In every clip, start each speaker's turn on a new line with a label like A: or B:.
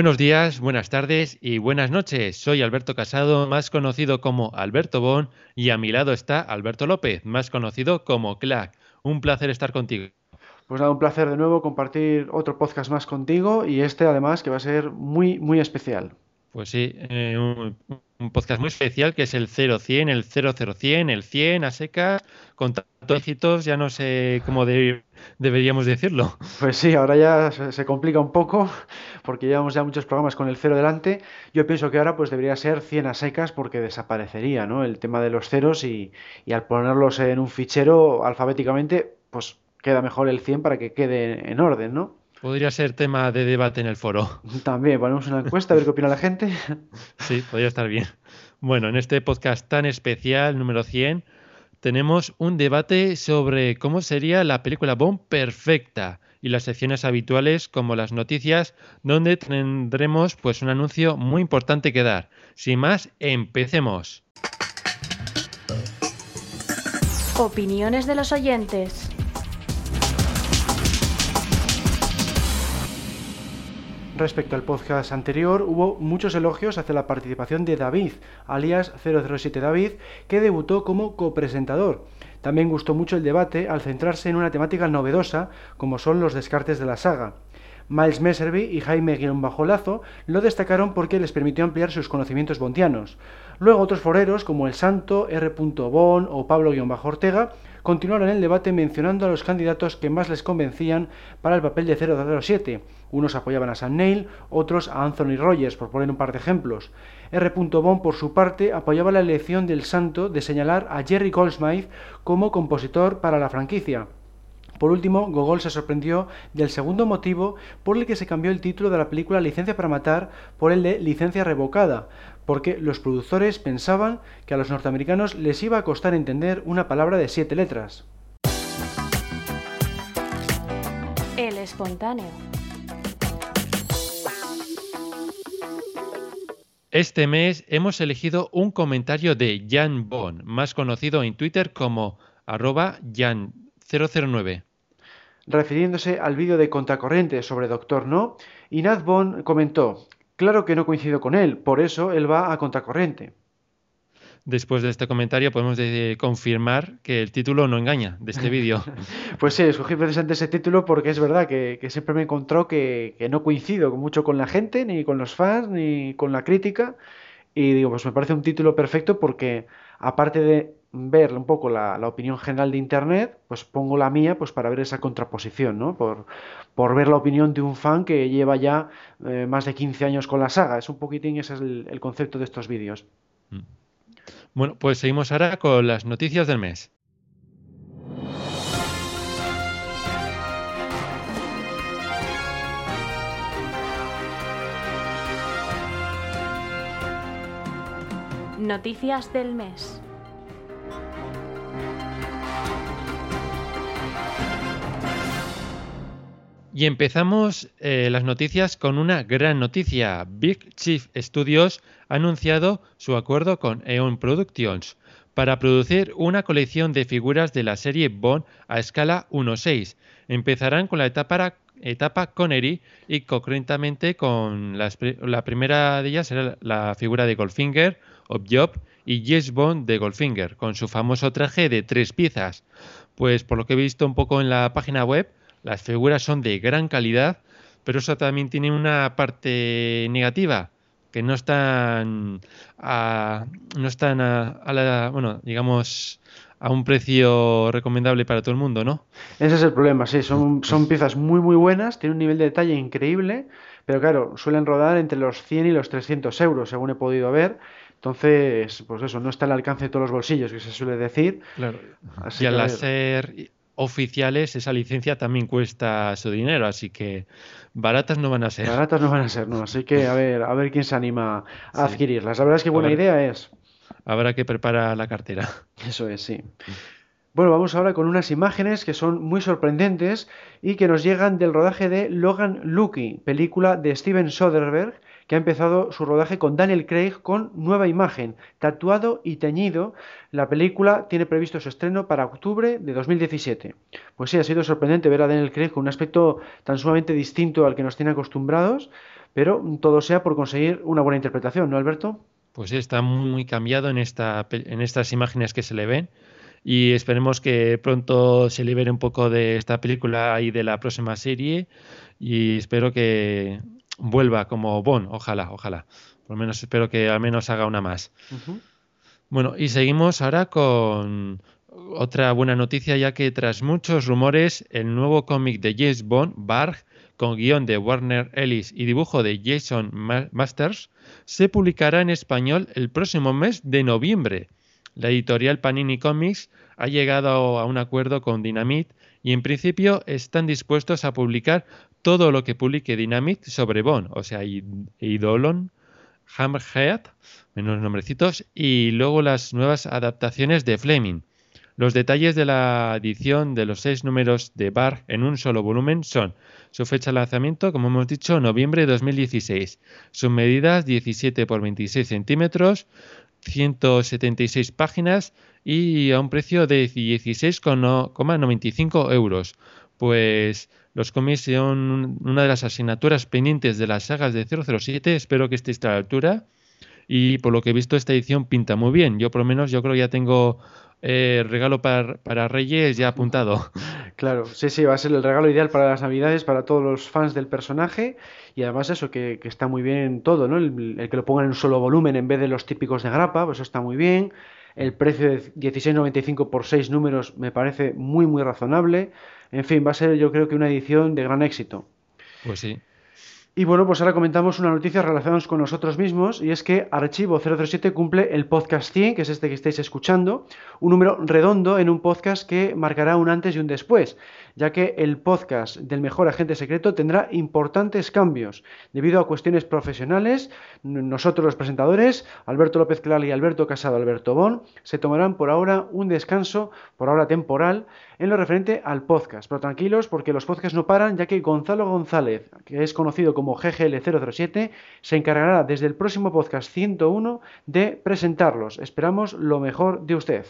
A: Buenos días, buenas tardes y buenas noches. Soy Alberto Casado, más conocido como Alberto Bon, y a mi lado está Alberto López, más conocido como Clack. Un placer estar contigo.
B: Pues nada, un placer de nuevo compartir otro podcast más contigo y este además que va a ser muy, muy especial.
A: Pues sí, eh, un, podcast muy especial que es el 0100, el 00100, el 100 a secas, con tantos éxitos, ya no sé cómo deberíamos decirlo.
B: Pues sí, ahora ya se, complica un poco porque llevamos ya muchos programas con el cero delante. Yo pienso que ahora pues debería ser 100 a secas porque desaparecería ¿no? el tema de los ceros y, y al ponerlos en un fichero alfabéticamente pues queda mejor el 100 para que quede en orden, ¿no?
A: Podría ser tema de debate en el foro.
B: También, ponemos una encuesta a ver qué opina la gente.
A: Sí, podría estar bien. Bueno, en este podcast tan especial, número 100, tenemos un debate sobre cómo sería la película Bond perfecta y las secciones habituales como las noticias, donde tendremos pues un anuncio muy importante que dar. Sin más, empecemos.
C: Opiniones de los oyentes.
B: Respecto al podcast anterior, hubo muchos elogios hacia la participación de David, alias 007 David, que debutó como copresentador. También gustó mucho el debate al centrarse en una temática novedosa, como son los descartes de la saga. Miles Messervy y Jaime Lazo lo destacaron porque les permitió ampliar sus conocimientos bondianos. Luego otros foreros como El Santo, R. Bon o Pablo-Ortega continuaron el debate mencionando a los candidatos que más les convencían para el papel de 007. Unos apoyaban a Sam Neill, otros a Anthony Rogers, por poner un par de ejemplos. R. Bond, por su parte, apoyaba la elección del santo de señalar a Jerry Goldsmith como compositor para la franquicia. Por último, Gogol se sorprendió del segundo motivo por el que se cambió el título de la película Licencia para Matar por el de Licencia Revocada, porque los productores pensaban que a los norteamericanos les iba a costar entender una palabra de siete letras.
C: El espontáneo.
A: Este mes hemos elegido un comentario de Jan Bon, más conocido en Twitter como arroba Jan009.
B: Refiriéndose al vídeo de Contracorriente sobre Doctor No, Inad Bon comentó, claro que no coincido con él, por eso él va a Contracorriente.
A: Después de este comentario podemos confirmar que el título no engaña de este vídeo.
B: pues sí, escogí precisamente ese título porque es verdad que, siempre me encontró que, que, no coincido mucho con la gente, ni con los fans, ni con la crítica. Y digo, pues me parece un título perfecto porque aparte de ver un poco la, opinión general de Internet, pues pongo la mía pues para ver esa contraposición, ¿no? Por, por ver la opinión de un fan que lleva ya eh, más de 15 años con la saga. Es un poquitín, ese es el, concepto de estos vídeos. Mm.
A: Bueno, pues seguimos ahora con las noticias del mes.
C: Noticias del mes.
A: Y empezamos eh, las noticias con una gran noticia. Big Chief Studios ha anunciado su acuerdo con Eon Productions para producir una colección de figuras de la serie Bond a escala 1.6. Empezarán con la etapa, Connery y concretamente con la primera de ellas será la figura de Goldfinger, Job y James Bond de Goldfinger, con su famoso traje de tres piezas. Pues por lo que he visto un poco en la página web, las figuras son de gran calidad, pero eso también tiene una parte negativa, que no están a, no están a, la, bueno, digamos, a un precio recomendable para todo el mundo, ¿no?
B: Ese es el problema, sí, son, son piezas muy muy buenas, tienen un nivel de detalle increíble, pero claro, suelen rodar entre los 100 y los 300 euros, según he podido ver. Entonces, pues eso, no está al alcance de todos los bolsillos, que se suele decir.
A: Claro. y al ser oficiales, esa licencia también cuesta su dinero, así que baratas no van a ser.
B: Baratas no van a ser, no. Así que a ver, a ver quién se anima a adquirirlas. La verdad es que buena idea es.
A: Habrá que preparar la cartera.
B: Eso es, sí. Bueno, vamos ahora con unas imágenes que son muy sorprendentes y que nos llegan del rodaje de Logan Lucky, película de Steven Soderbergh, que ha empezado su rodaje con Daniel Craig con nueva imagen, tatuado y teñido. La película tiene previsto su estreno para octubre de 2017. Pues sí, ha sido sorprendente ver a Daniel Craig con un aspecto tan sumamente distinto al que nos tiene acostumbrados, pero todo sea por conseguir una buena interpretación, ¿no, Alberto?
A: Pues sí, está muy cambiado en, esta, en estas imágenes que se le ven y esperemos que pronto se libere un poco de esta película y de la próxima serie y espero que vuelva como Bon, ojalá, ojalá. Por lo menos espero que al menos haga una más. Bueno, y seguimos ahora con otra buena noticia, ya que tras muchos rumores, el nuevo cómic de James Bond, Barg, con guion de Warner Ellis y dibujo de Jason Masters, se publicará en español el próximo mes de noviembre. La editorial Panini Comics ha llegado a un acuerdo con Dynamite y en principio están dispuestos a publicar todo lo que publique Dynamite sobre Bond, o sea, Idolon, Hammerhead, menos nombrecitos, y luego las nuevas adaptaciones de Fleming. Los detalles de la edición de los seis números de Bar en un solo volumen son su fecha de lanzamiento, como hemos dicho, noviembre de 2016. Sus medidas 17 por 26 centímetros, 176 páginas y a un precio de 16,95 euros. Pues los cómics son una de las asignaturas pendientes de las sagas de 007. Espero que estéis a la altura. Y por lo que he visto, esta edición pinta muy bien. Yo, por lo menos, yo creo que ya tengo eh, regalo para, para, Reyes ya apuntado.
B: Claro, sí, sí, va a ser el regalo ideal para las Navidades, para todos los fans del personaje. Y además, eso, que, que está muy bien todo, ¿no? El, el, que lo pongan en un solo volumen en vez de los típicos de grapa, pues eso está muy bien. El precio de 16.95 por 6 números me parece muy, muy razonable. En fin, va a ser yo creo que una edición de gran éxito.
A: Pues sí.
B: Y bueno, pues ahora comentamos una noticia relacionada con nosotros mismos y es que Archivo 007 cumple el podcast 100, que es este que estáis escuchando, un número redondo en un podcast que marcará un antes y un después, ya que el podcast del mejor agente secreto tendrá importantes cambios debido a cuestiones profesionales. Nosotros los presentadores, Alberto López Clar y Alberto Casado Alberto Bon, se tomarán por ahora un descanso, por ahora temporal, en lo referente al podcast. Pero tranquilos porque los podcasts no paran, ya que Gonzalo González, que es conocido como GGL007, se encargará desde el próximo podcast 101 de presentarlos. Esperamos lo mejor de usted.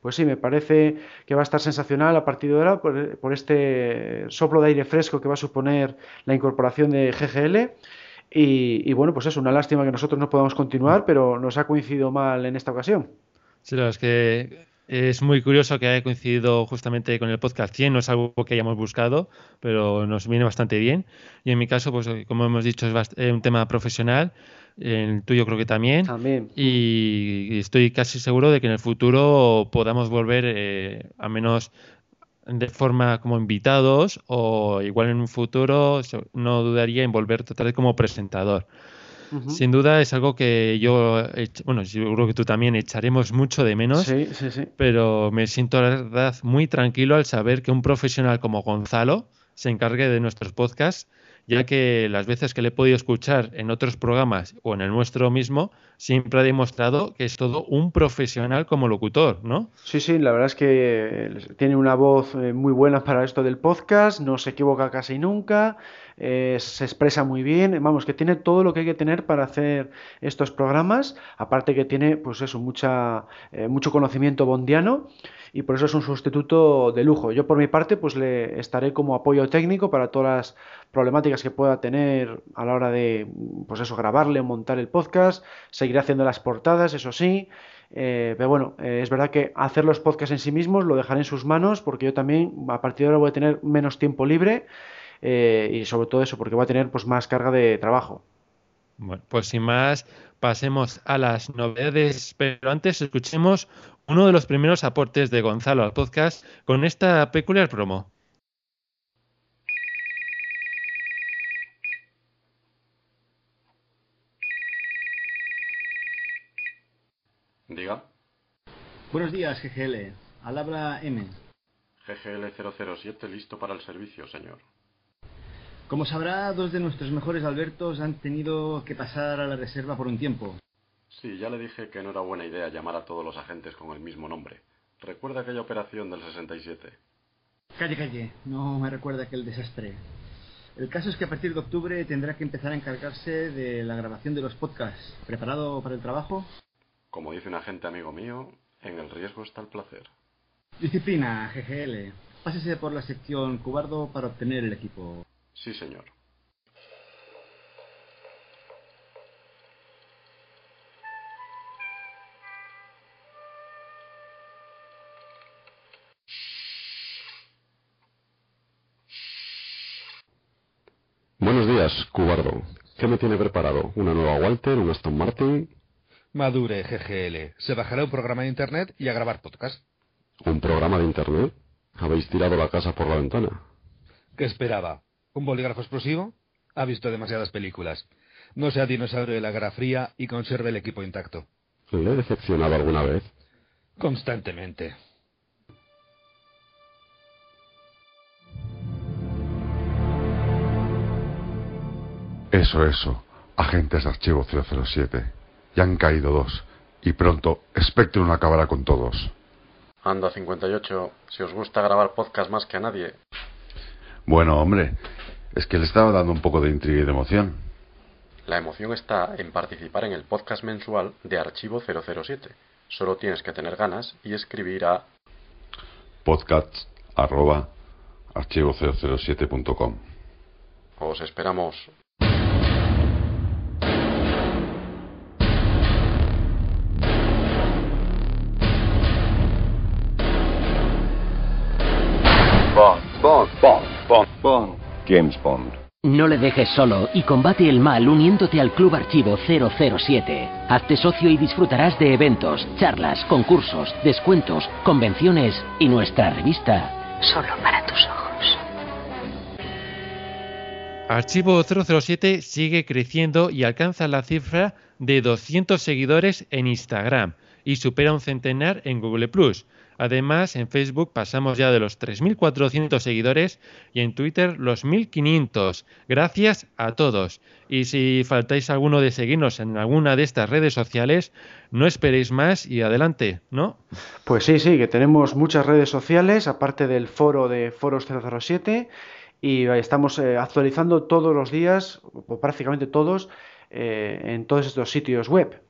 B: Pues sí, me parece que va a estar sensacional a partir de ahora por, este soplo de aire fresco que va a suponer la incorporación de GGL. Y, y, bueno, pues es una lástima que nosotros no podamos continuar, pero nos ha coincidido mal en esta ocasión.
A: Sí, la verdad es que es muy curioso que haya coincidido justamente con el podcast 100, no es algo que hayamos buscado, pero nos viene bastante bien. Y en mi caso, pues como hemos dicho, es eh, un tema profesional, el tuyo creo que también.
B: También.
A: Y estoy casi seguro de que en el futuro podamos volver, eh, a menos de forma como invitados, o igual en un futuro no dudaría en volver total como presentador. Sin duda es algo que yo, bueno, seguro que tú también echaremos mucho de menos,
B: sí, sí, sí.
A: pero me siento la verdad muy tranquilo al saber que un profesional como Gonzalo se encargue de nuestros podcasts ya que las veces que le he podido escuchar en otros programas o en el nuestro mismo, siempre ha demostrado que es todo un profesional como locutor, ¿no?
B: Sí, sí, la verdad es que tiene una voz eh, muy buena para esto del podcast, no se equivoca casi nunca, eh, se expresa muy bien, vamos, que tiene todo lo que hay que tener para hacer estos programas, aparte que tiene, pues eso, mucha, eh, mucho conocimiento bondiano y por eso es un sustituto de lujo. Yo por mi parte pues le estaré como apoyo técnico para todas las problemáticas que pueda tener a la hora de pues eso grabarle o montar el podcast, seguiré haciendo las portadas, eso sí. Eh, pero bueno, es verdad que hacer los podcasts en sí mismos lo dejaré en sus manos porque yo también a partir de ahora voy a tener menos tiempo libre eh, y sobre todo eso porque voy a tener pues más carga de trabajo.
A: Bueno, pues sin más, pasemos a las novedades, pero antes escuchemos uno de los primeros aportes de Gonzalo al podcast con esta peculiar promo.
D: Diga.
E: Buenos días, GGL. Al habla M.
D: GGL 007 listo para el servicio, señor.
E: Como sabrá, dos de nuestros mejores Albertos han tenido que pasar a la reserva por un tiempo.
D: Sí, ya le dije que no era buena idea llamar a todos los agentes con el mismo nombre. ¿Recuerda aquella operación del 67?
E: Calle, calle, no me recuerda aquel desastre. El caso es que a partir de octubre tendrá que empezar a encargarse de la grabación de los podcasts. ¿Preparado para el trabajo?
D: Como dice un agente amigo mío, en el riesgo está el placer.
E: Disciplina, GGL. Pásese por la sección Cubardo para obtener el equipo.
D: Sí, señor. Buenos días, Cubardo. ¿Qué me tiene preparado? ¿Una nueva Walter? ¿Un Aston Martin?
F: Madure, GGL. Se bajará un programa de internet y a grabar podcast.
D: ¿Un programa de internet? Habéis tirado la casa por la ventana.
F: ¿Qué esperaba? ¿Un bolígrafo explosivo? Ha visto demasiadas películas. No sea dinosaurio de la Guerra Fría y conserve el equipo intacto.
D: ¿Le he decepcionado alguna vez?
F: Constantemente.
G: Eso, eso. Agentes de archivo 007. Ya han caído dos. Y pronto Spectrum acabará con todos.
D: Anda 58, si os gusta grabar podcast más que a nadie.
G: Bueno, hombre, es que le estaba dando un poco de intriga y de emoción.
D: La emoción está en participar en el podcast mensual de Archivo 007. Solo tienes que tener ganas y escribir a
G: Podcast arroba archivo007.com.
D: Os esperamos.
H: Bond, Bond, Bond, Bond, Bond. James Bond.
I: No le dejes solo y combate el mal uniéndote al Club Archivo 007. Hazte socio y disfrutarás de eventos, charlas, concursos, descuentos, convenciones y nuestra revista. Solo para tus ojos.
A: Archivo 007 sigue creciendo y alcanza la cifra de 200 seguidores en Instagram y supera un centenar en Google Plus. Además, en Facebook pasamos ya de los 3.400 seguidores y en Twitter los 1.500. Gracias a todos. Y si faltáis alguno de seguirnos en alguna de estas redes sociales, no esperéis más y adelante, ¿no?
B: Pues sí, sí, que tenemos muchas redes sociales, aparte del foro de Foros 007, y estamos eh, actualizando todos los días, o prácticamente todos, eh, en todos estos sitios web.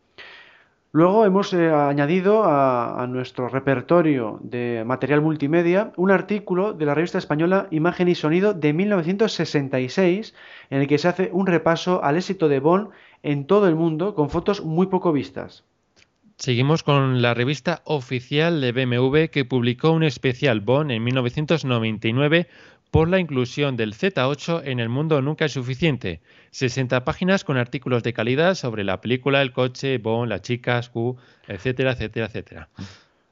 B: Luego hemos eh, añadido a, nuestro repertorio de material multimedia un artículo de la revista española Imagen y Sonido de 1966 en el que se hace un repaso al éxito de Bond en todo el mundo con fotos muy poco vistas.
A: Seguimos con la revista oficial de BMW que publicó un especial Bond en 1999 por la inclusión del Z8 en el mundo nunca es suficiente. 60 páginas con artículos de calidad sobre la película, el coche, Bond, las chicas, Q, etcétera, etcétera, etcétera.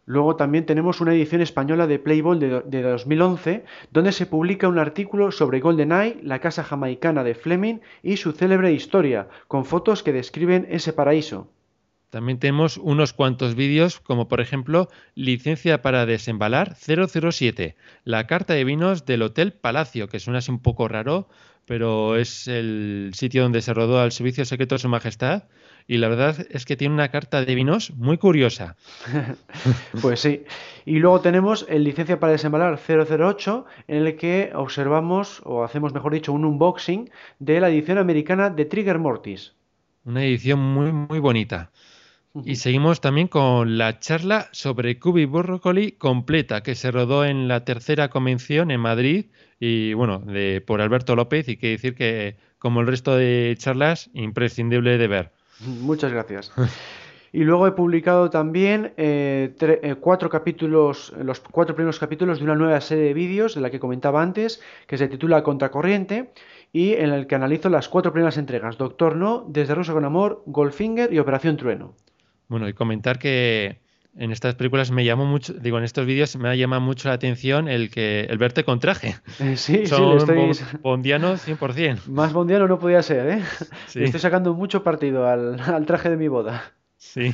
B: Luego también tenemos una edición española de Playboy de, de 2011, donde se publica un artículo sobre GoldenEye, la casa jamaicana de Fleming y su célebre historia, con fotos que describen ese paraíso.
A: También tenemos unos cuantos vídeos, como por ejemplo Licencia para desembalar 007, la carta de vinos del Hotel Palacio, que suena así un poco raro, pero es el sitio donde se rodó al Servicio Secreto de Su Majestad. Y la verdad es que tiene una carta de vinos muy curiosa.
B: pues sí. Y luego tenemos el licencia para desembalar 008, en el que observamos, o hacemos mejor dicho, un unboxing de la edición americana de Trigger Mortis.
A: Una edición muy, muy bonita. Y seguimos también con la charla sobre Cubi Broccoli completa que se rodó en la tercera convención en Madrid y bueno, de, por Alberto López y que decir que como el resto de charlas, imprescindible de ver.
B: Muchas gracias. Y luego he publicado también eh, eh, cuatro capítulos, los cuatro primeros capítulos de una nueva serie de vídeos de la que comentaba antes, que se titula Contracorriente y en el que analizo las cuatro primeras entregas, Doctor No, Desde Ruso con Amor, Goldfinger y Operación Trueno.
A: Bueno, y comentar que en estas películas me llamó mucho, digo, en estos vídeos me ha llamado mucho la atención el que el verte con traje.
B: Eh, sí,
A: Son
B: sí, estoy...
A: bondiano 100%.
B: Más bondiano no podía ser, ¿eh? Sí. Estoy sacando mucho partido al, al traje de mi boda.
A: Sí.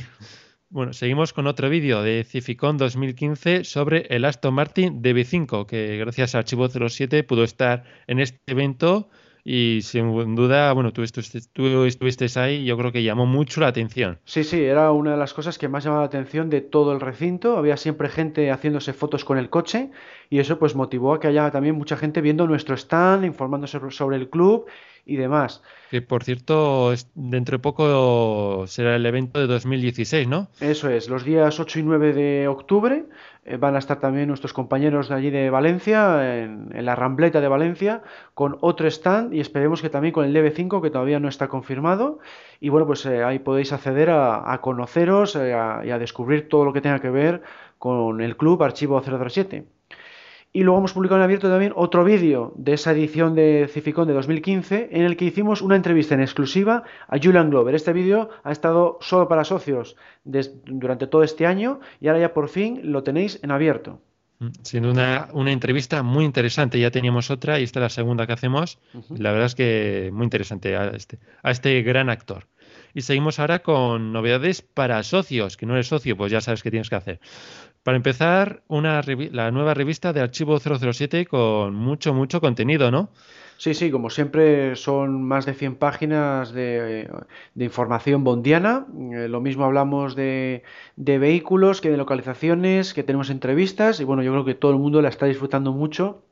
A: Bueno, seguimos con otro vídeo de Cificon 2015 sobre el Aston Martin DB5, que gracias a Archivo 07 pudo estar en este evento y sin duda, bueno, tú estuviste, ahí yo creo que llamó mucho la atención.
B: Sí, sí, era una de las cosas que más llamaba la atención de todo el recinto. Había siempre gente haciéndose fotos con el coche y eso pues motivó a que haya también mucha gente viendo nuestro stand, informándose sobre el club y demás.
A: Que por cierto, dentro de poco será el evento de 2016, ¿no?
B: Eso es, los días 8 y 9 de octubre eh, van a estar también nuestros compañeros de allí de Valencia, en, la Rambleta de Valencia, con otro stand y esperemos que también con el DB5, que todavía no está confirmado. Y bueno, pues eh, ahí podéis acceder a, conoceros eh, y a descubrir todo lo que tenga que ver con el club Archivo 007. Y luego hemos publicado en abierto también otro vídeo de esa edición de Cificón de 2015 en el que hicimos una entrevista en exclusiva a Julian Glover. Este vídeo ha estado solo para socios durante todo este año y ahora ya por fin lo tenéis en abierto.
A: Mm, siendo una, una, entrevista muy interesante, ya teníamos otra y esta es la segunda que hacemos. La verdad es que muy interesante a este, a este gran actor. Y seguimos ahora con novedades para socios, que no eres socio, pues ya sabes qué tienes que hacer. Para empezar, una la nueva revista de Archivo 007 con mucho, mucho contenido, ¿no?
B: Sí, sí, como siempre son más de 100 páginas de, información bondiana. Eh, lo mismo hablamos de, vehículos que de localizaciones, que tenemos entrevistas y bueno, yo creo que todo el mundo la está disfrutando mucho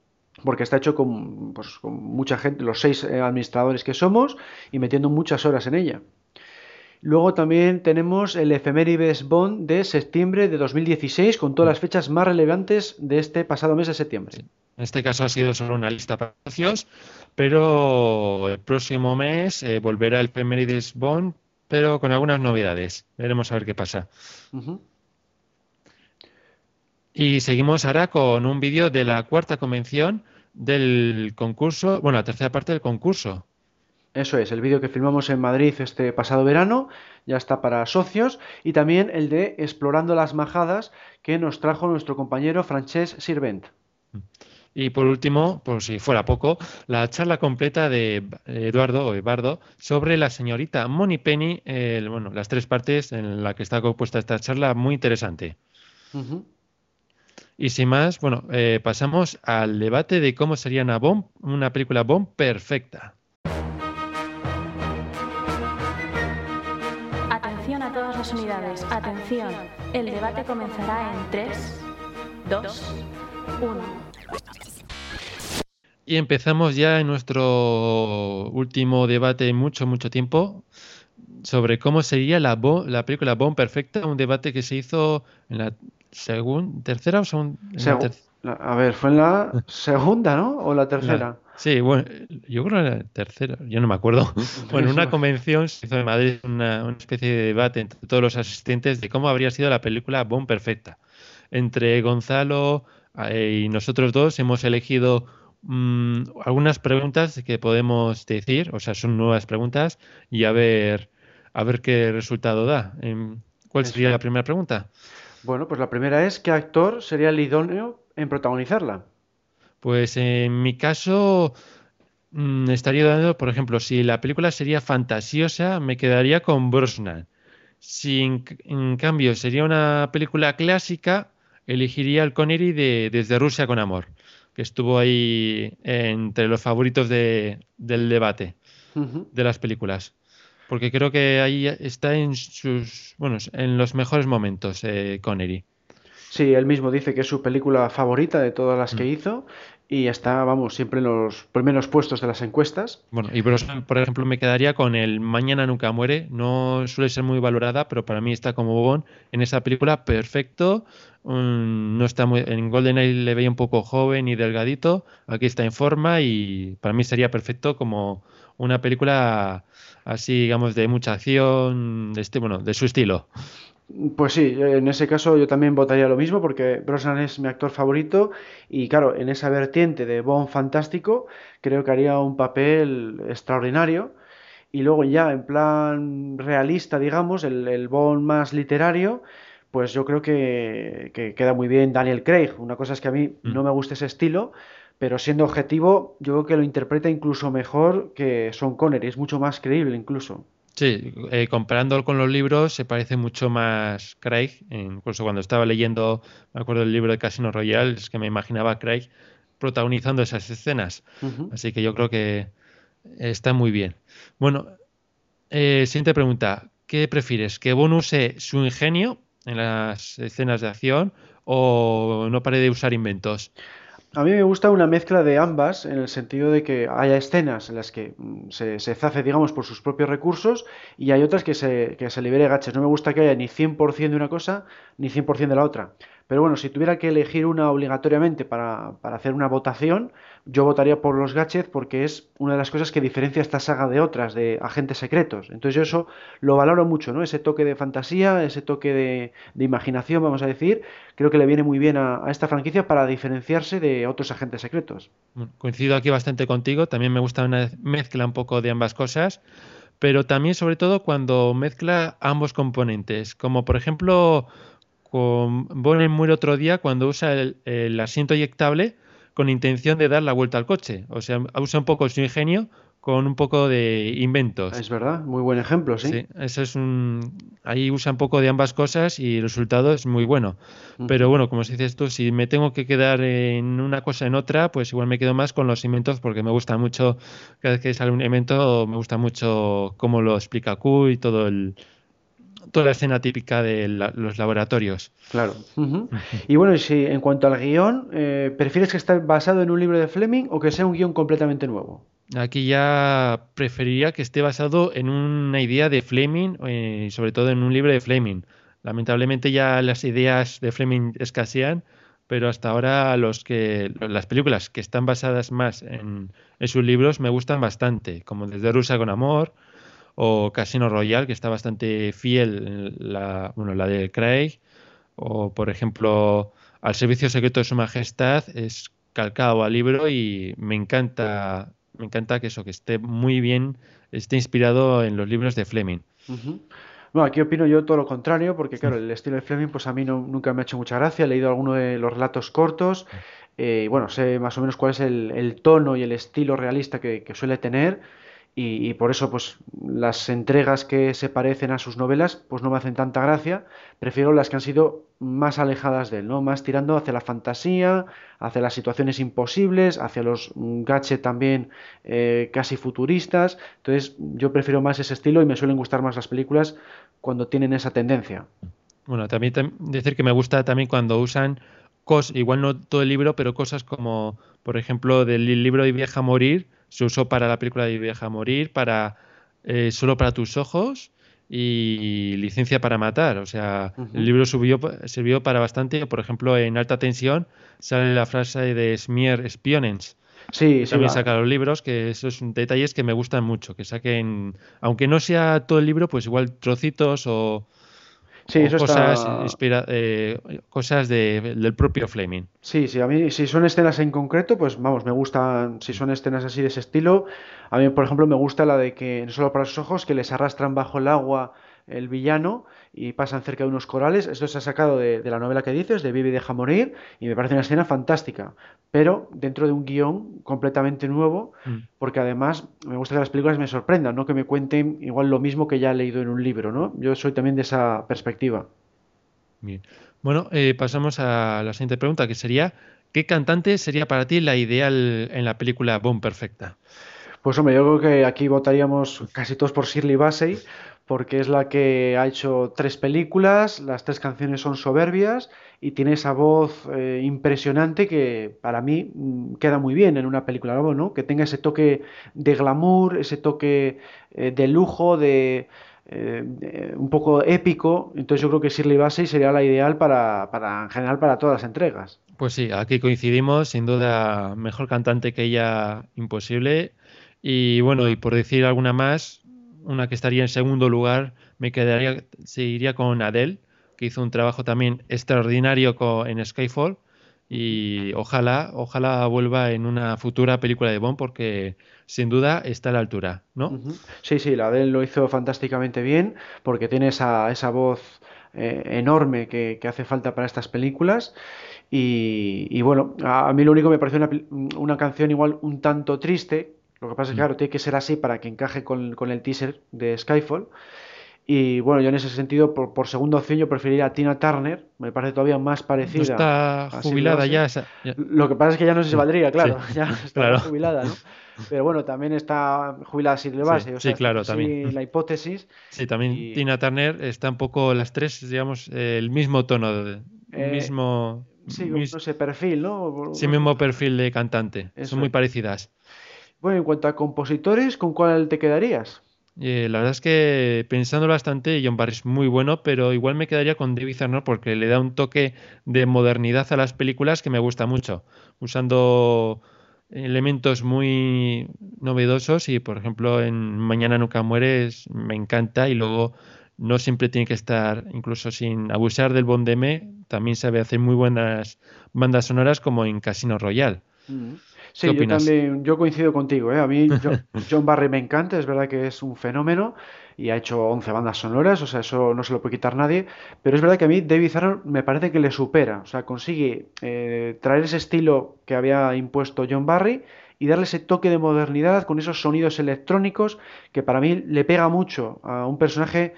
B: porque está hecho con, pues, con mucha gente, los seis eh, administradores que somos y metiendo muchas horas en ella. Luego también tenemos el Efemérides Bond de septiembre de 2016 con todas las fechas más relevantes de este pasado mes de septiembre.
A: En este caso ha sido solo una lista de precios, pero el próximo mes eh, volverá el Efemérides Bond, pero con algunas novedades. Veremos a ver qué pasa. Y seguimos ahora con un vídeo de la cuarta convención del concurso, bueno, la tercera parte del concurso.
B: Eso es, el vídeo que filmamos en Madrid este pasado verano ya está para socios y también el de Explorando las Majadas que nos trajo nuestro compañero Francesc Sirvent.
A: Y por último, por si fuera poco, la charla completa de Eduardo o Eduardo sobre la señorita Moni Penny, bueno, las tres partes en la que está compuesta esta charla, muy interesante. Y sin más, bueno, eh, pasamos al debate de cómo sería una, bomb, una película bomb perfecta.
C: Unidades. Atención, el debate comenzará en 3, 2, 1.
A: Y empezamos ya en nuestro último debate en mucho, mucho tiempo sobre cómo sería la, la película Bomb Perfecta, un debate que se hizo en la segunda, tercera o segunda.
B: a ver, fue en la segunda, ¿no? ¿O la tercera?
A: Sí, bueno, yo creo que era tercera, yo no me acuerdo. Bueno, una convención se hizo en Madrid una, especie de debate entre todos los asistentes de cómo habría sido la película Bon Perfecta. Entre Gonzalo eh, y nosotros dos hemos elegido mm, algunas preguntas que podemos decir, o sea, son nuevas preguntas y a ver, a ver qué resultado da. Em, ¿Cuál sería la primera pregunta?
B: Bueno, pues la primera es ¿qué actor sería el idóneo en protagonizarla?
A: Pues en mi caso mm, estaría dando, por ejemplo, si la película sería fantasiosa, me quedaría con Brosnan. Si en, cambio sería una película clásica, elegiría el Connery de Desde Rusia con Amor, que estuvo ahí entre los favoritos del debate de las películas. Porque creo que ahí está en sus, bueno, en los mejores momentos eh, Connery.
B: Sí, él mismo dice que es su película favorita de todas las que mm. hizo y está, vamos, siempre en los primeros puestos de las encuestas.
A: Bueno, y por ejemplo, me quedaría con el Mañana nunca muere. No suele ser muy valorada, pero para mí está como Bond en esa película perfecto. Mm, no está muy, en GoldenEye le veía un poco joven y delgadito. Aquí está en forma y para mí sería perfecto como una película así, digamos, de mucha acción, de este, bueno, de su estilo.
B: Pues sí, en ese caso yo también votaría lo mismo porque Brosnan es mi actor favorito y claro, en esa vertiente de Bond fantástico creo que haría un papel extraordinario y luego ya en plan realista, digamos, el, el Bond más literario, pues yo creo que, queda muy bien Daniel Craig. Una cosa es que a mí mm. no me gusta ese estilo, pero siendo objetivo, yo creo que lo interpreta incluso mejor que Sean Connery, es mucho más creíble incluso.
A: Sí, eh, comparándolo con los libros se parece mucho más Craig, incluso cuando estaba leyendo, me acuerdo del libro de Casino Royale, es que me imaginaba a Craig protagonizando esas escenas. Así que yo creo que, está muy bien. Bueno, eh, siguiente pregunta. ¿Qué prefieres? ¿Que Bond use su ingenio en las escenas de acción o no pare de usar inventos?
B: A mí me gusta una mezcla de ambas, en el sentido de que haya escenas en las que mm, se, se zace, digamos, por sus propios recursos y hay otras que se, que se libere gaches. No me gusta que haya ni 100% de una cosa ni 100% de la otra. Pero bueno, si tuviera que elegir una obligatoriamente para, para hacer una votación, yo votaría por los gadgets porque es una de las cosas que diferencia esta saga de otras, de agentes secretos. Entonces yo eso lo valoro mucho, ¿no? Ese toque de fantasía, ese toque de, de imaginación, vamos a decir, creo que le viene muy bien a, a, esta franquicia para diferenciarse de otros agentes secretos.
A: Coincido aquí bastante contigo, también me gusta una mezcla un poco de ambas cosas, pero también sobre todo cuando mezcla ambos componentes, como por ejemplo con Bonnie muere otro día cuando usa el, el asiento eyectable con intención de dar la vuelta al coche. O sea, usa un poco su ingenio con un poco de inventos.
B: Es verdad, muy buen ejemplo, sí.
A: Sí, eso es un... Ahí usa un poco de ambas cosas y el resultado es muy bueno. Uh -huh. Pero bueno, como dices tú, si me tengo que quedar en una cosa en otra, pues igual me quedo más con los inventos porque me gusta mucho, cada vez que sale un invento, me gusta mucho cómo lo explica Q y todo el, toda la escena típica de la, los laboratorios.
B: Claro. Uh -huh. y bueno, si en cuanto al guion, eh, ¿prefieres que esté basado en un libro de Fleming o que sea un guion completamente nuevo?
A: Aquí ya preferiría que esté basado en una idea de Fleming y eh, sobre todo en un libro de Fleming. Lamentablemente ya las ideas de Fleming escasean, pero hasta ahora los que las películas que están basadas más en, en sus libros me gustan bastante, como Desde Rusia con Amor, o Casino Royale, que está bastante fiel, la, bueno, la de Craig, o por ejemplo Al Servicio Secreto de Su Majestad, es calcado al libro y me encanta, me encanta que eso, que esté muy bien, esté inspirado en los libros de Fleming.
B: Uh -huh. Bueno, aquí opino yo todo lo contrario, porque claro, el estilo de Fleming pues a mí no, nunca me ha hecho mucha gracia, he leído alguno de los relatos cortos, eh, y bueno, sé más o menos cuál es el, el tono y el estilo realista que, que suele tener, y, por eso pues las entregas que se parecen a sus novelas pues no me hacen tanta gracia. Prefiero las que han sido más alejadas de él no más tirando hacia la fantasía hacia las situaciones imposibles hacia los gadgets también eh, casi futuristas. Entonces yo prefiero más ese estilo y me suelen gustar más las películas cuando tienen esa tendencia.
A: Bueno también decir que me gusta también cuando usan cosas igual no todo el libro pero cosas como por ejemplo del libro de Vieja a morir se usó para la película de Vieja a Morir, para eh, Solo para tus ojos y Licencia para matar. O sea, uh -huh. el libro subió, sirvió para bastante. Por ejemplo, en Alta Tensión sale la frase de Smier Spionens.
B: Sí, sí.
A: También va. saca los libros, que esos son detalles que me gustan mucho. Que saquen, aunque no sea todo el libro, pues igual trocitos o
B: Sí, eso
A: cosas,
B: está...
A: inspira, eh, cosas de, del propio Fleming.
B: Sí, sí, a mí si son escenas en concreto, pues vamos, me gustan, si son escenas así de ese estilo, a mí por ejemplo me gusta la de que, no solo para sus ojos, que les arrastran bajo el agua el villano y pasan cerca de unos corales. Esto se ha sacado de, de la novela que dices, de Vive y deja morir, y me parece una escena fantástica, pero dentro de un guion completamente nuevo, mm. porque además me gusta que las películas me sorprendan, no que me cuenten igual lo mismo que ya he leído en un libro, ¿no? Yo soy también de esa perspectiva.
A: Bien. Bueno, eh, pasamos a la siguiente pregunta, que sería, ¿qué cantante sería para ti la ideal en la película Bone Perfecta?
B: Pues hombre, yo creo que aquí votaríamos casi todos por Shirley Bassey, porque es la que ha hecho tres películas, las tres canciones son soberbias y tiene esa voz eh, impresionante que para mí mm, queda muy bien en una película, ¿no? Que tenga ese toque de glamour, ese toque eh, de lujo, de, eh, de, un poco épico. Entonces yo creo que Shirley Bassey sería la ideal para, para, en general para todas las entregas.
A: Pues sí, aquí coincidimos, sin duda mejor cantante que ella imposible. Y bueno, y por decir alguna más, una que estaría en segundo lugar, me quedaría, seguiría con Adele, que hizo un trabajo también extraordinario con, en Skyfall. Y ojalá, ojalá vuelva en una futura película de Bond, porque sin duda está a la altura, ¿no?
B: Sí, sí, la Adele lo hizo fantásticamente bien, porque tiene esa, esa voz eh, enorme que, que, hace falta para estas películas. Y, bueno, a, mí lo único me pareció una, una canción igual un tanto triste, lo que pasa es que, claro, tiene que ser así para que encaje con, con el teaser de Skyfall. Y bueno, yo en ese sentido, por, por segunda opción, yo preferiría a Tina Turner, me parece todavía más parecida.
A: No está jubilada ya, esa,
B: ya, Lo que pasa es que ya no sé si valdría, claro, sí, ya está
A: claro.
B: jubilada, ¿no? pero bueno, también está jubilada Shirley Bassey.
A: Sí, claro, también.
B: La hipótesis.
A: Sí, también Tina Turner está un poco las tres, digamos, el mismo tono, el eh, mismo.
B: Sí, no sé, perfil, ¿no?
A: Sí, mismo perfil de cantante. Son muy parecidas.
B: Bueno, en cuanto a compositores, ¿con cuál te quedarías?
A: Eh, la verdad es que pensándolo bastante, John Barry es muy bueno, pero igual me quedaría con David Arnold porque le da un toque de modernidad a las películas que me gusta mucho, usando elementos muy novedosos y, por ejemplo, en Mañana nunca mueres me encanta y luego no siempre tiene que estar, incluso sin abusar del bondeme, también sabe hacer muy buenas bandas sonoras como en Casino Royale.
B: Mm. Sí, yo también, yo coincido contigo. ¿eh? A mí John, Barry me encanta, es verdad que es un fenómeno y ha hecho 11 bandas sonoras, o sea, eso no se lo puede quitar nadie, pero es verdad que a mí David Arnold me parece que le supera, o sea, consigue eh, traer ese estilo que había impuesto John Barry y darle ese toque de modernidad con esos sonidos electrónicos que para mí le pega mucho a un personaje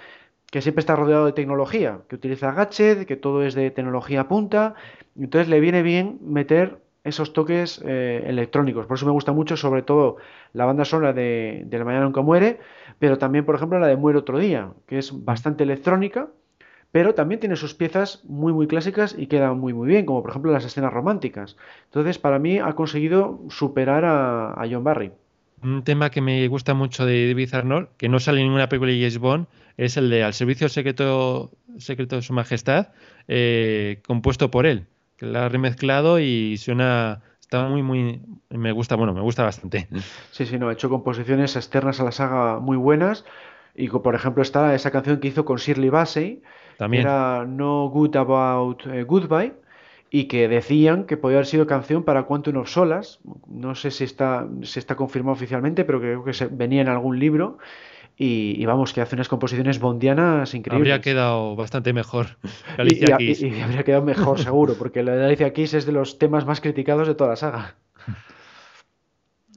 B: que siempre está rodeado de tecnología, que utiliza gadget, que todo es de tecnología punta, entonces le viene bien meter esos toques eh, electrónicos. Por eso me gusta mucho, sobre todo, la banda sonora de, de, La Mañana Nunca Muere, pero también, por ejemplo, la de Muere Otro Día, que es bastante electrónica, pero también tiene sus piezas muy, muy clásicas y queda muy, muy bien, como por ejemplo las escenas románticas. Entonces, para mí, ha conseguido superar a, John Barry.
A: Un tema que me gusta mucho de David Arnold, que no sale en ninguna película de James Bond, es el de Al Servicio Secreto, Secreto de Su Majestad, eh, compuesto por él que la ha remezclado y suena está muy muy me gusta bueno me gusta bastante.
B: Sí sí no ha hecho composiciones externas a la saga muy buenas y por ejemplo está esa canción que hizo con Shirley Bassey también. era No Good About eh, Goodbye y que decían que podía haber sido canción para Quantum of Solas no sé si está si está confirmado oficialmente pero creo que se, venía en algún libro y, vamos, que hace unas composiciones bondianas increíbles.
A: Habría quedado bastante mejor
B: Alicia y, Y, habría quedado mejor, seguro, porque la de Alicia Keys es de los temas más criticados de toda la saga.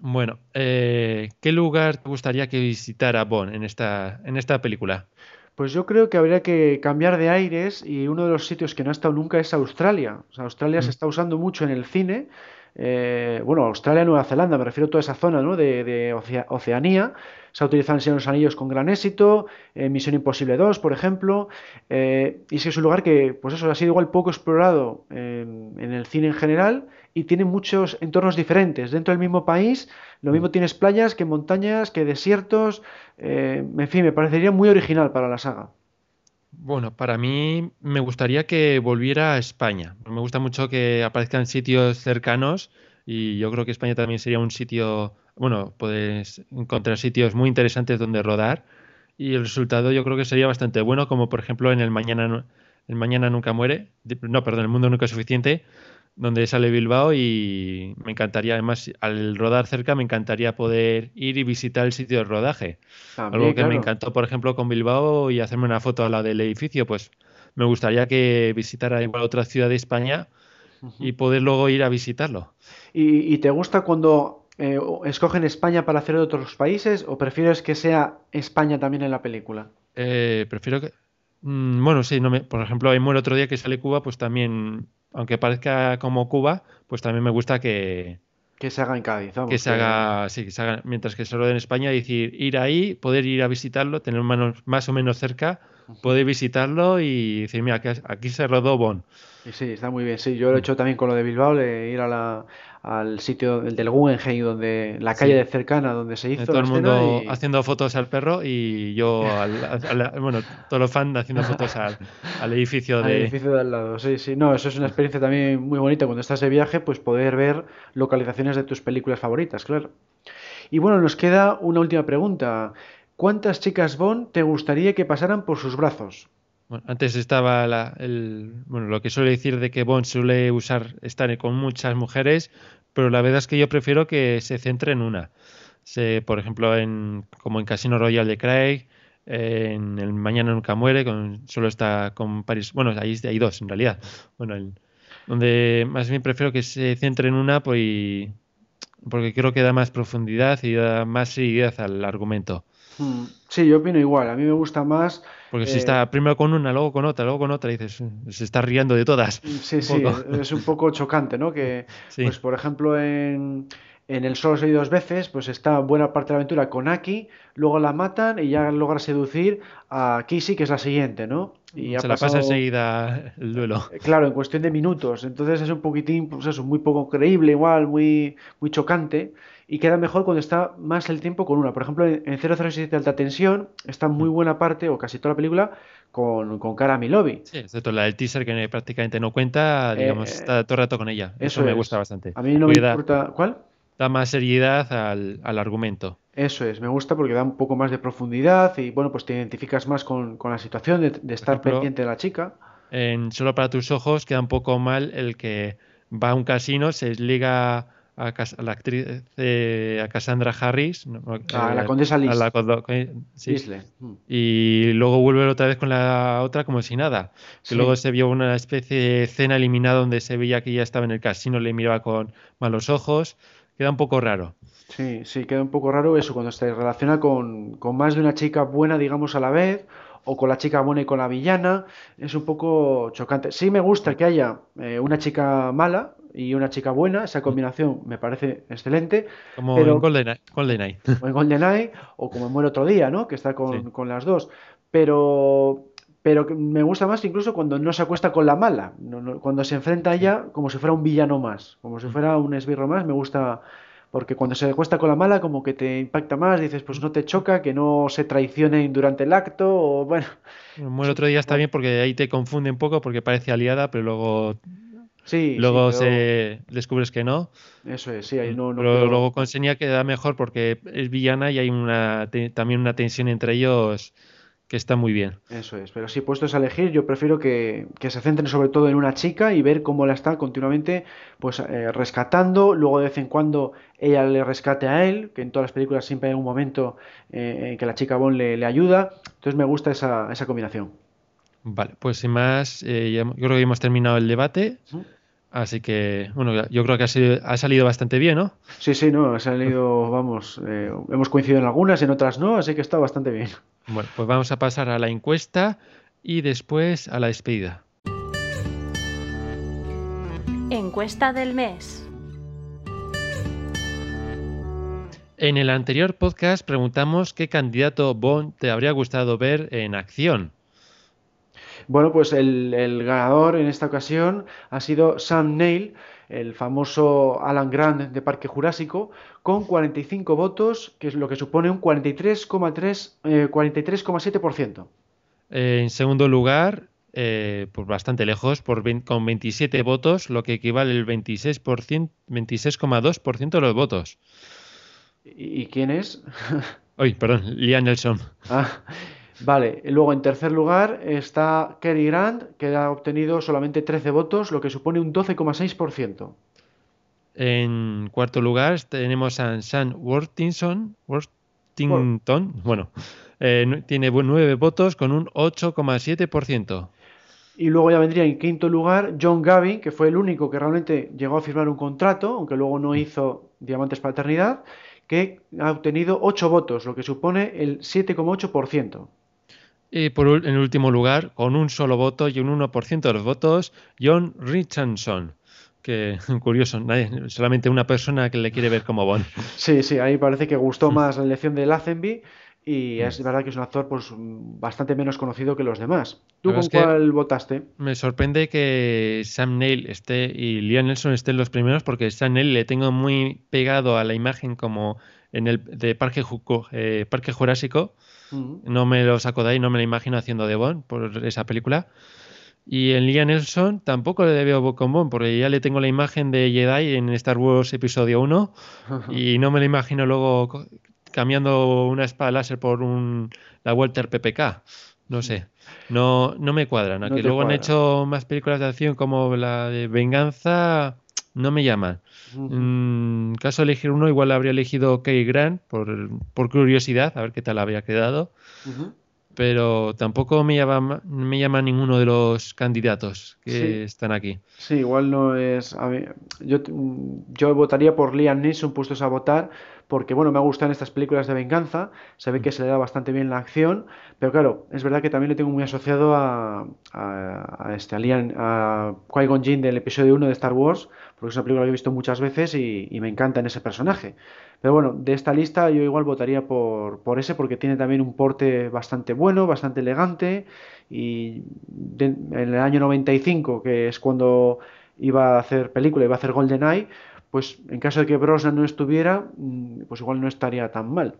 A: Bueno, eh, ¿qué lugar te gustaría que visitara Bond en esta, en esta película?
B: Pues yo creo que habría que cambiar de aires y uno de los sitios que no ha estado nunca es Australia. Australia se mm. está usando mucho en el cine. Eh, bueno, Australia, Nueva Zelanda, me refiero a toda esa zona ¿no? de, de Oceanía se ha utilizado en Señor los Anillos con gran éxito, en Misión Imposible 2, por ejemplo, eh, y es que es un lugar que, pues eso, ha sido igual poco explorado en, el cine en general y tiene muchos entornos diferentes. Dentro del mismo país, lo mismo tienes playas que montañas, que desiertos, eh, en fin, me parecería muy original para la saga.
A: Bueno, para mí me gustaría que volviera a España. Me gusta mucho que aparezcan sitios cercanos y yo creo que España también sería un sitio bueno, puedes encontrar sitios muy interesantes donde rodar y el resultado yo creo que sería bastante bueno, como por ejemplo en el Mañana, el Mañana Nunca Muere, no, perdón, el Mundo Nunca es Suficiente, donde sale Bilbao y me encantaría, además, al rodar cerca, me encantaría poder ir y visitar el sitio de rodaje. Algo que me encantó, por ejemplo, con Bilbao y hacerme una foto al lado del edificio, pues me gustaría que visitara igual otra ciudad de España y poder luego ir a visitarlo.
B: y te gusta cuando eh, escogen España para hacer de otros países o prefieres que sea España también en la película?
A: Eh, prefiero que... Mm, bueno, sí, no me... por ejemplo, hay el otro día que sale Cuba, pues también, aunque parezca como Cuba, pues también me gusta que...
B: Que se haga en Cádiz, vamos,
A: Que se haga, sí, que se haga, mientras que se rodee en España, decir, ir ahí, poder ir a visitarlo, tener manos más o menos cerca, poder visitarlo y decir, mira, aquí, aquí se rodó Bon.
B: Sí, está muy bien. Sí, yo lo he hecho también con lo de Bilbao, de ir a la, al sitio del Guggenheim, donde la calle de cercana donde se hizo.
A: Todo el mundo haciendo fotos al perro y yo, bueno, todos los fans haciendo fotos al, edificio de...
B: Al edificio de al lado, sí, sí. No, eso es una experiencia también muy bonita cuando estás de viaje, pues poder ver localizaciones de tus películas favoritas, claro. Y bueno, nos queda una última pregunta. ¿Cuántas chicas Bond te gustaría que pasaran por sus brazos?
A: Bueno, antes estaba el, bueno, lo que suele decir de que Bond suele usar estar con muchas mujeres, pero la verdad es que yo prefiero que se centre en una. Se, por ejemplo, en, como en Casino Royale de Craig, en el Mañana Nunca Muere, con, solo está con Paris. Bueno, ahí hay dos en realidad. Bueno, donde más bien prefiero que se centre en una, pues, porque creo que da más profundidad y da más seriedad al argumento.
B: Hmm. Sí, yo opino igual. A mí me gusta más.
A: Porque si eh, está primero con una, luego con otra, luego con otra, dices, se está riendo de todas.
B: Sí, sí, es un poco chocante, ¿no? Que, pues por ejemplo, en, En el Solo soy dos veces, pues está buena parte de la aventura con Aki, luego la matan y ya logra seducir a Kissy, que es la siguiente, ¿no? Y ha
A: Se la pasa enseguida el duelo.
B: eh, Claro, en cuestión de minutos. Entonces es un poquitín, pues eso, muy poco creíble, igual, muy, muy chocante. Y queda mejor cuando está más el tiempo con una. Por ejemplo, en en 007 Alta Tensión está muy buena parte, o casi toda la película, con, con Cara Milovi.
A: Sí, excepto la del teaser que prácticamente no cuenta, digamos,
B: Eh,
A: está todo el rato con ella. Eso,
B: eso
A: me
B: es.
A: gusta bastante.
B: A mí no me importa. ¿Cuál?
A: Da más seriedad al, al argumento.
B: Eso es, me gusta porque da un poco más de profundidad y bueno, pues te identificas más con, con la situación de, de estar
A: ejemplo,
B: pendiente de la chica.
A: En Solo para tus ojos queda un poco mal el que va a un casino, se liga a, a la actriz, eh, a Cassandra Harris. ¿no?
B: A la
A: Eh,
B: condesa Liz.
A: a la eh, sí.
B: Mm.
A: Y luego vuelve otra vez con la otra como si nada. Que
B: Sí.
A: luego se vio una especie de escena eliminada donde se veía que ya estaba en el casino, le miraba con malos ojos. Queda un poco raro.
B: Sí, sí, queda un poco raro eso cuando se relaciona con, con más de una chica buena, digamos, a la vez, o con la chica buena y con la villana. Es un poco chocante. Sí me gusta que haya eh, una chica mala y una chica buena. Esa combinación me parece excelente.
A: Como
B: Pero-
A: en GoldenEye.
B: O en GoldenEye, o como en Muere otro día, ¿no? Que está con,
A: Sí.
B: con las dos. Pero, pero me gusta más incluso cuando no se acuesta con la mala, no- no- cuando se enfrenta a ella como si fuera un villano más, como si fuera un esbirro más, me gusta. Porque cuando se acuesta con la mala, como que te impacta más, dices, pues no te choca, que no se traicionen durante el acto, o bueno,
A: Bueno, otro día está bien porque ahí te confunde un poco porque parece aliada, pero luego,
B: sí,
A: luego se descubres que no.
B: eso es, sí, ahí no, no
A: pero
B: creo-
A: luego con Senia queda mejor porque es villana y hay una te- también una tensión entre ellos que está muy bien.
B: Eso es, pero si puestos a elegir, yo prefiero que, que se centren sobre todo en una chica y ver cómo la está continuamente pues eh, rescatando, luego de vez en cuando ella le rescate a él, que en todas las películas siempre hay un momento eh, en que la chica Bond le, le ayuda, entonces me gusta esa, esa combinación.
A: Vale, pues sin más, eh, ya- yo creo que hemos terminado el debate.
B: Ujú.
A: Así que, bueno, yo creo que ha, sido- ha salido bastante bien, ¿no?
B: Sí, sí, no, ha salido, vamos, eh, hemos coincidido en algunas, en otras no, así que está bastante bien.
A: Bueno, pues vamos a pasar a la encuesta y después a la despedida.
C: Encuesta del mes.
A: En el anterior podcast preguntamos qué candidato Bond te habría gustado ver en acción.
B: Bueno, pues el, el ganador en esta ocasión ha sido Sam Neill, el famoso Alan Grant de Parque Jurásico, con 45 votos, que es lo que supone un 43,3, eh, 43,7%.
A: Eh, en segundo lugar, eh, pues bastante lejos, por con 27 votos, lo que equivale al 26%, 26,2% de los votos.
B: ¿Y, quién es?
A: Uy, perdón, Liam Nelson.
B: Ah, vale, luego en tercer lugar está Cary Grant, que ha obtenido solamente 13 votos, lo que supone un 12,6%.
A: En cuarto lugar tenemos a Sam Worthington, Worthington, bueno, eh, tiene bu- nueve votos con un 8,7%.
B: Y luego ya vendría en quinto lugar John Gavin, que fue el único que realmente llegó a firmar un contrato, aunque luego no hizo Diamantes para Eternidad, que ha obtenido 8 votos, lo que supone el 7,8%.
A: Y por en último lugar, con un solo voto y un 1% de los votos, John Richardson. Que curioso, nadie- solamente una persona que le quiere ver como Bond.
B: Sí, sí, ahí parece que gustó más la elección de Lazenby y es verdad que es un actor pues bastante menos conocido que los demás. ¿Tú con cuál votaste?
A: Me sorprende que Sam Neill esté y Liam Nelson estén los primeros porque Sam Neill le tengo muy pegado a la imagen como en el de Parque, Ju- eh, Parque Jurásico. No me lo saco de ahí, no me lo imagino haciendo de Bond por esa película. Y en Liam Nelson tampoco le veo con Bond porque ya le tengo la imagen de Jedi en Star Wars Episodio 1 y no me lo imagino luego cambiando una espada láser por un, la Walter PPK. No sé, no, no me cuadran.
B: No
A: que luego han hecho más películas de acción como la de Venganza, no me llaman.
B: Ujú.
A: En caso de elegir uno, igual habría elegido Cary Grant por, por curiosidad, a ver qué tal habría quedado. Pero tampoco me llama, me llama ninguno de los candidatos que
B: Sí.
A: están aquí.
B: Sí, igual no es. a ver, yo, yo votaría por Liam Neeson puestos a votar, porque bueno, me en estas películas de venganza, se ve que se le da bastante bien la acción, pero claro, es verdad que también le tengo muy asociado a, a, este Alien, a Qui-Gon Jinn del episodio 1 de Star Wars, porque es una película que he visto muchas veces y, me encanta en ese personaje. Pero bueno, de esta lista yo igual votaría por, por ese porque tiene también un porte bastante bueno, bastante elegante y en el año 95, que es cuando iba a hacer película, iba a hacer GoldenEye, pues en caso de que Brosnan no estuviera, mm, pues igual no estaría tan mal.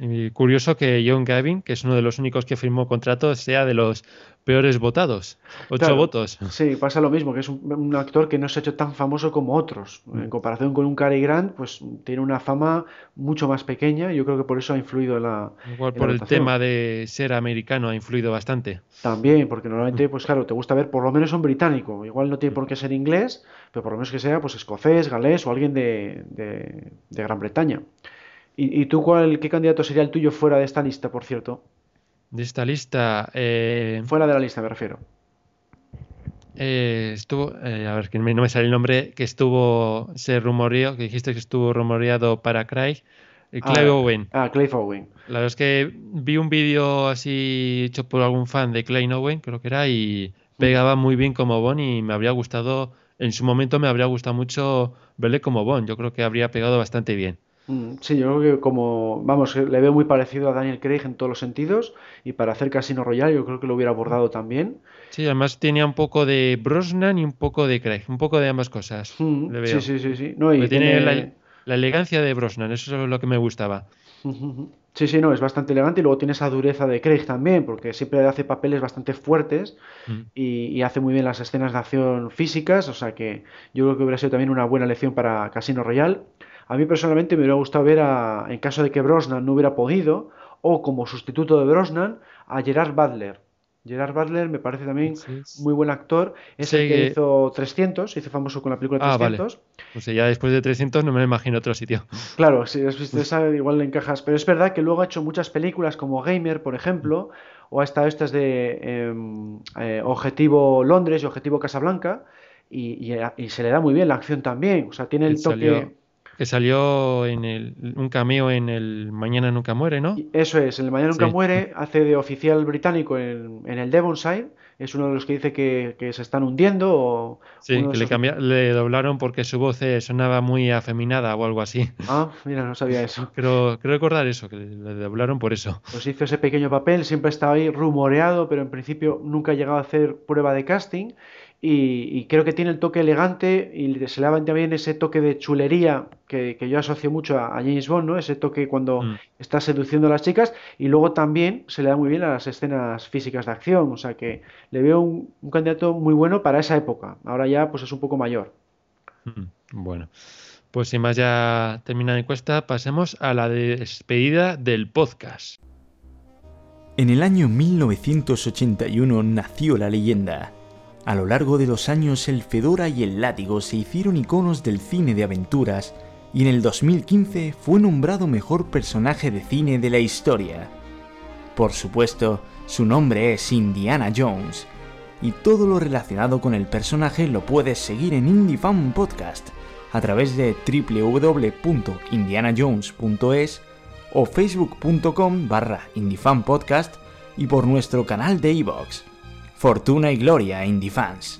A: Y curioso que John Gavin, que es uno de los únicos que firmó contrato, sea de los peores votados. Ocho votos.
B: Sí, pasa lo mismo, que es un, actor que no se ha hecho tan famoso como otros. Mm. En comparación con un Cary Grant, pues tiene una fama mucho más pequeña. Yo creo que por eso ha influido en la.
A: Igual por el tema de ser americano ha influido bastante.
B: También, porque normalmente, pues claro, te gusta ver por lo menos un británico. Igual no tiene por qué ser inglés, pero por lo menos que sea pues escocés, galés o alguien de, de Gran Bretaña. ¿Y, tú cuál, qué candidato sería el tuyo fuera de esta lista, por cierto?
A: De esta lista. Eh...
B: Fuera de la lista, me refiero.
A: Eh, estuvo, eh, a ver, que no me sale el nombre, que estuvo, se rumoreó, que dijiste que estuvo rumoreado para Craig, eh, Clive ah, Owen.
B: Ah, Clive Owen.
A: La verdad es que vi un vídeo así hecho por algún fan de Clive Owen, creo que era, y pegaba muy bien como Bond y me habría gustado, en su momento me habría gustado mucho verle como Bond, yo creo que habría pegado bastante bien.
B: Mm, sí, yo creo que como, vamos, le veo muy parecido a Daniel Craig en todos los sentidos y para hacer Casino Royale yo creo que lo hubiera abordado también.
A: Sí, además tenía un poco de Brosnan y un poco de Craig, un poco de ambas cosas.
B: Mm, sí, sí, sí, sí.
A: tiene, la, elegancia de Brosnan, eso es lo que me gustaba.
B: Sí, sí, no, es bastante elegante y luego tiene esa dureza de Craig también, porque siempre hace papeles bastante fuertes mm. y, y, hace muy bien las escenas de acción físicas, o sea que yo creo que hubiera sido también una buena lección para Casino Royale. A mí personalmente me hubiera gustado ver, a, en caso de que Brosnan no hubiera podido, o como sustituto de Brosnan, a Gerard Butler. Gerard Butler me parece también muy buen actor. Es el que hizo 300, se hizo famoso con la película 300. Ah,
A: Pues ya después de 300 no me lo imagino otro sitio.
B: Claro, si has visto esa igual le encajas. Pero es verdad que luego ha hecho muchas películas como Gamer, por ejemplo, o ha estado estas de em, eh, Objetivo Londres y Objetivo Casablanca. Y, y, se le da muy bien la acción también. O sea, tiene el toque
A: que salió en el, un cameo en el Mañana Nunca Muere, ¿no?
B: Eso es, el Mañana Nunca Muere hace de oficial británico en, en, el Devonside, es uno de los que dice que, que se están hundiendo. O
A: sí, que le, cambia, le doblaron porque su voz eh, sonaba muy afeminada o algo así.
B: Ah, mira, no sabía eso.
A: Pero creo recordar eso, que le doblaron por eso.
B: Pues hizo ese pequeño papel, siempre estaba ahí rumoreado, pero en principio nunca ha llegado a hacer prueba de casting y, creo que tiene el toque elegante y se le da también ese toque de chulería que, yo asocio mucho a, James Bond, ¿no? Ese toque cuando mm. está seduciendo a las chicas y luego también se le da muy bien a las escenas físicas de acción, o sea que le veo un, candidato muy bueno para esa época. Ahora ya pues es un poco mayor.
A: Mm, bueno, pues sin más ya termina la encuesta, pasemos a la despedida del podcast.
J: En el año 1981 nació la leyenda a lo largo de los años el Fedora y el Látigo se hicieron iconos del cine de aventuras y en el 2015 fue nombrado mejor personaje de cine de la historia. Por supuesto, su nombre es Indiana Jones, y todo lo relacionado con el personaje lo puedes seguir en IndieFan Podcast a través de www.indianajones.es o facebook.com barra Podcast y por nuestro canal de iVoox. Fortuna y Gloria Indie Fans.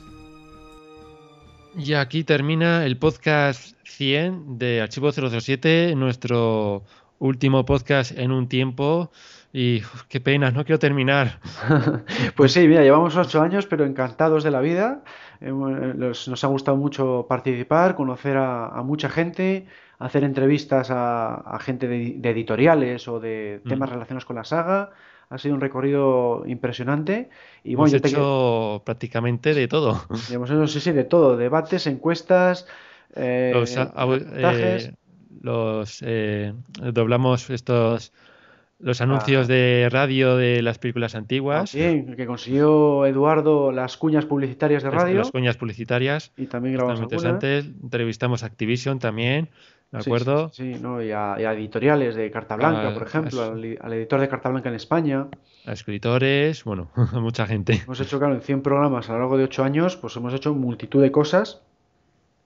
A: Y aquí termina el podcast 100 de Archivo 007, nuestro último podcast en un tiempo. Y qué pena, no quiero terminar.
B: pues sí, mira, llevamos ocho años, pero encantados de la vida. nos ha gustado mucho participar, conocer a, mucha gente, hacer entrevistas a, gente de, editoriales o de temas mm. relacionados con la saga ha sido un recorrido impresionante.
A: Y bueno, hemos hecho prácticamente de todo.
B: Hemos hecho, sí, sí, de todo. Debates, encuestas, eh,
A: los, eh, los eh, doblamos estos los anuncios ah. de radio de las películas antiguas.
B: Bien, que consiguió Eduardo las cuñas publicitarias de radio.
A: Las cuñas publicitarias.
B: Y también grabamos
A: interesantes. Entrevistamos a Activision también. ¿De acuerdo?
B: Sí, ¿no? y, a, editoriales de Carta Blanca, por ejemplo, al, editor de Carta Blanca en España.
A: A escritores, bueno, a mucha gente.
B: Hemos hecho, claro, en 100 programas a lo largo de 8 años, pues hemos hecho multitud de cosas.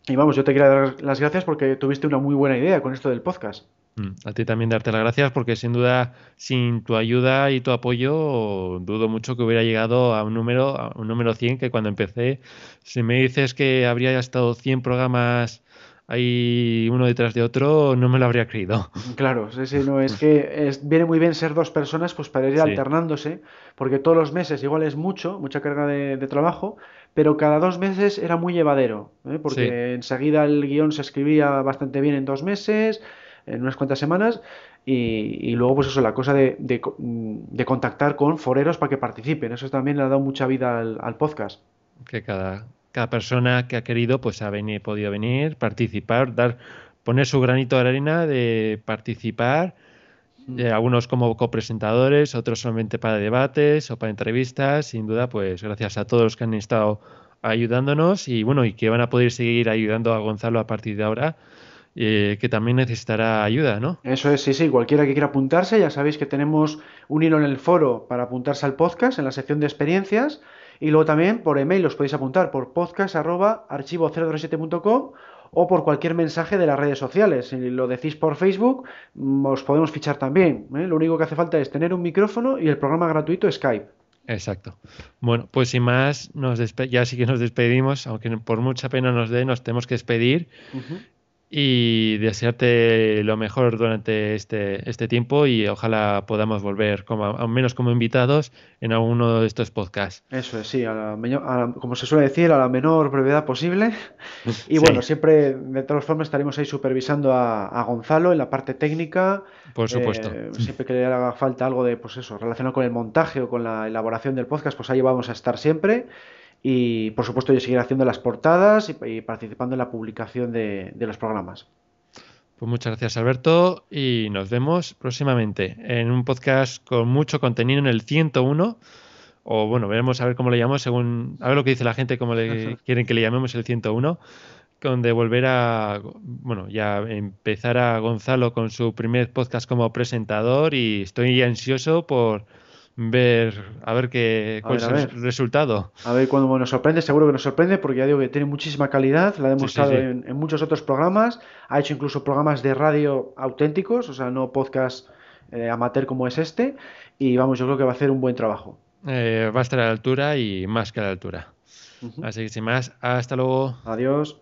B: Y vamos, yo te quiero dar las gracias porque tuviste una muy buena idea con esto del podcast.
A: Mm, a ti también darte las gracias porque sin duda sin tu ayuda y tu apoyo dudo mucho que hubiera llegado a un número a un número 100 que cuando empecé si me dices que habría estado 100 programas ahí uno detrás de otro no me lo habría creído.
B: Claro, sí, no es que viene muy bien ser dos personas pues para ir alternándose porque todos los meses igual es mucho, mucha carga de, trabajo, pero cada dos meses era muy llevadero, ¿eh? porque enseguida el guion se escribía bastante bien en dos meses en unas cuantas semanas. Y, luego pues eso, la cosa de, de, contactar con foreros para que participen, eso también le ha dado mucha vida al, podcast.
A: Que cada, cada persona que ha querido pues ha venido, podido venir, participar, dar, poner su granito de arena de participar, mm. eh, algunos como copresentadores, otros solamente para debates o para entrevistas, sin duda pues gracias a todos los que han estado ayudándonos. Y bueno, y que van a poder seguir ayudando a Gonzalo a partir de ahora eh, que también necesitará ayuda, ¿no?
B: Eso es, sí, sí. Cualquiera que quiera apuntarse, ya sabéis que tenemos un hilo en el foro para apuntarse al podcast, en la sección de experiencias. Y luego también por email os podéis apuntar por podcast.archivo037.com o por cualquier mensaje de las redes sociales. Si lo decís por Facebook, mm, os podemos fichar también. ¿eh? Lo único que hace falta es tener un micrófono y el programa gratuito Skype.
A: Exacto. Bueno, pues sin más, nos ya sí que nos despedimos, aunque por mucha pena nos dé, nos tenemos que despedir y desearte lo mejor durante este, este tiempo y ojalá podamos volver, como, al menos como invitados, en alguno de estos podcasts.
B: Eso es, sí, como se suele decir, a la menor brevedad posible. Y bueno, siempre, de todas formas, estaremos ahí supervisando a, Gonzalo en la parte técnica.
A: Por supuesto.
B: Eh, siempre que le haga falta algo de, pues eso, relacionado con el montaje o con la elaboración del podcast, pues ahí vamos a estar siempre. Y por supuesto yo seguiré haciendo las portadas y, participando en la publicación de, los programas.
A: Pues muchas gracias Alberto y nos vemos próximamente en un podcast con mucho contenido en el 101 o bueno, veremos a ver cómo le llamamos según a ver lo que dice la gente cómo le quieren que le llamemos el 101 donde volver a bueno, ya empezar a Gonzalo con su primer podcast como presentador y estoy ansioso por ver a ver qué cuál es el resultado.
B: A ver cuando nos sorprende, seguro que nos sorprende porque ya digo que tiene muchísima calidad, la ha demostrado En, muchos otros programas, ha hecho incluso programas de radio auténticos, o sea, no podcast eh, amateur como es este, y vamos, yo creo que va a hacer un buen trabajo.
A: Eh, va a estar a la altura y más que a la altura. Así que sin más, hasta luego.
B: Adiós.